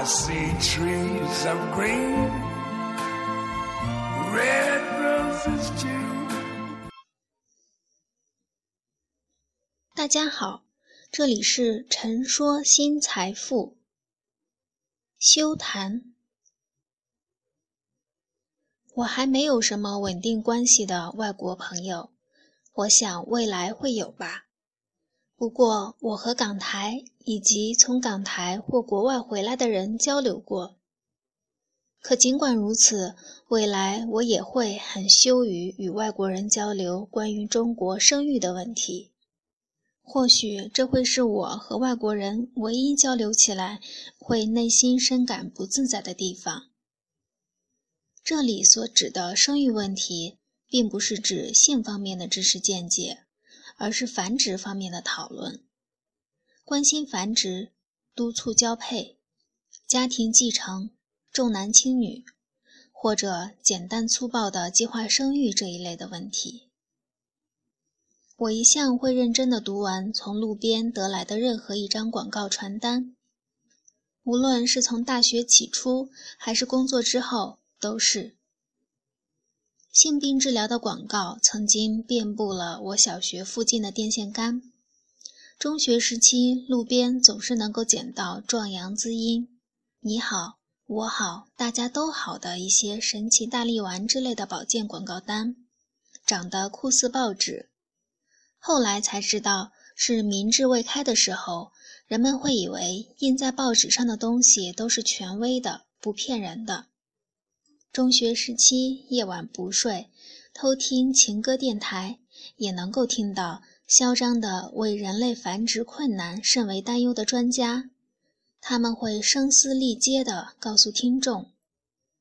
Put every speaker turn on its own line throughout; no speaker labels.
I see trees of green, red roses too.
大家好，这里是陈说新财富。休谈。我还没有什么稳定关系的外国朋友，我想未来会有吧。不过，我和港台以及从港台或国外回来的人交流过。可尽管如此，未来我也会很羞于与外国人交流关于中国生育的问题。或许这会是我和外国人唯一交流起来会内心深感不自在的地方。这里所指的生育问题，并不是指性方面的知识见解。而是繁殖方面的讨论，关心繁殖、督促交配、家庭继承、重男轻女，或者简单粗暴的计划生育这一类的问题。我一向会认真的读完从路边得来的任何一张广告传单，无论是从大学起初还是工作之后，都是。性病治疗的广告曾经遍布了我小学附近的电线杆。中学时期，路边总是能够捡到壮阳滋阴、你好、我好、大家都好的一些神奇大力丸之类的保健广告单，长得酷似报纸。后来才知道，是民智未开的时候，人们会以为印在报纸上的东西都是权威的、不骗人的。中学时期，夜晚不睡，偷听情歌电台，也能够听到嚣张的为人类繁殖困难甚为担忧的专家，他们会声嘶力竭地告诉听众：“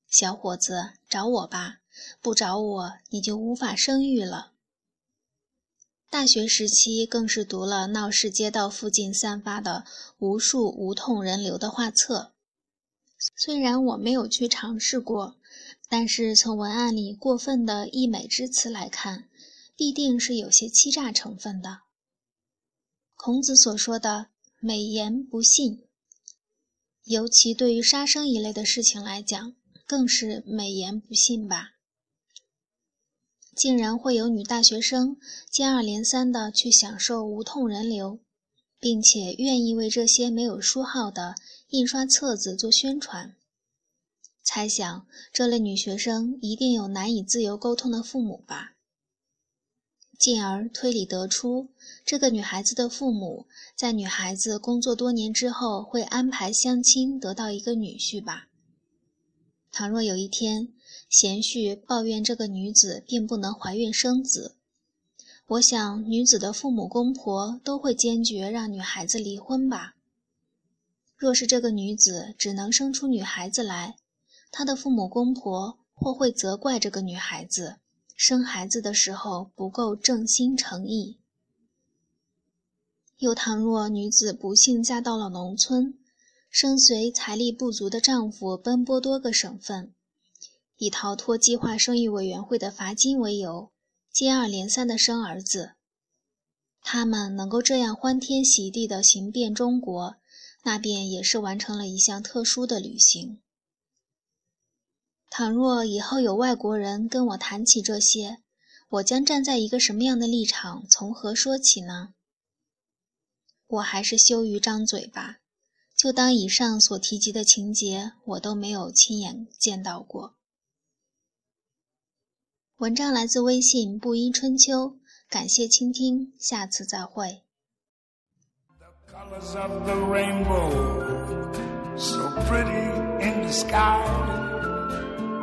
小伙子，找我吧，不找我你就无法生育了。”大学时期更是读了闹市街道附近散发的无数无痛人流的画册，虽然我没有去尝试过。但是从文案里过分的溢美之词来看，必定是有些欺诈成分的。孔子所说的“美言不信”，尤其对于杀生一类的事情来讲，更是美言不信吧。竟然会有女大学生接二连三的去享受无痛人流，并且愿意为这些没有书号的印刷册子做宣传。猜想这类女学生一定有难以自由沟通的父母吧，进而推理得出，这个女孩子的父母在女孩子工作多年之后会安排相亲得到一个女婿吧。倘若有一天贤婿抱怨这个女子并不能怀孕生子，我想女子的父母公婆都会坚决让女孩子离婚吧。若是这个女子只能生出女孩子来，她的父母公婆或会责怪这个女孩子生孩子的时候不够正心诚意。又倘若女子不幸嫁到了农村，生随财力不足的丈夫奔波多个省份，以逃脱计划生育委员会的罚金为由，接二连三的生儿子，他们能够这样欢天喜地的行遍中国，那便也是完成了一项特殊的旅行。倘若以后有外国人跟我谈起这些，我将站在一个什么样的立场，从何说起呢？我还是羞于张嘴吧，就当以上所提及的情节我都没有亲眼见到过。文章来自微信布衣春秋，感谢倾听，下次再会。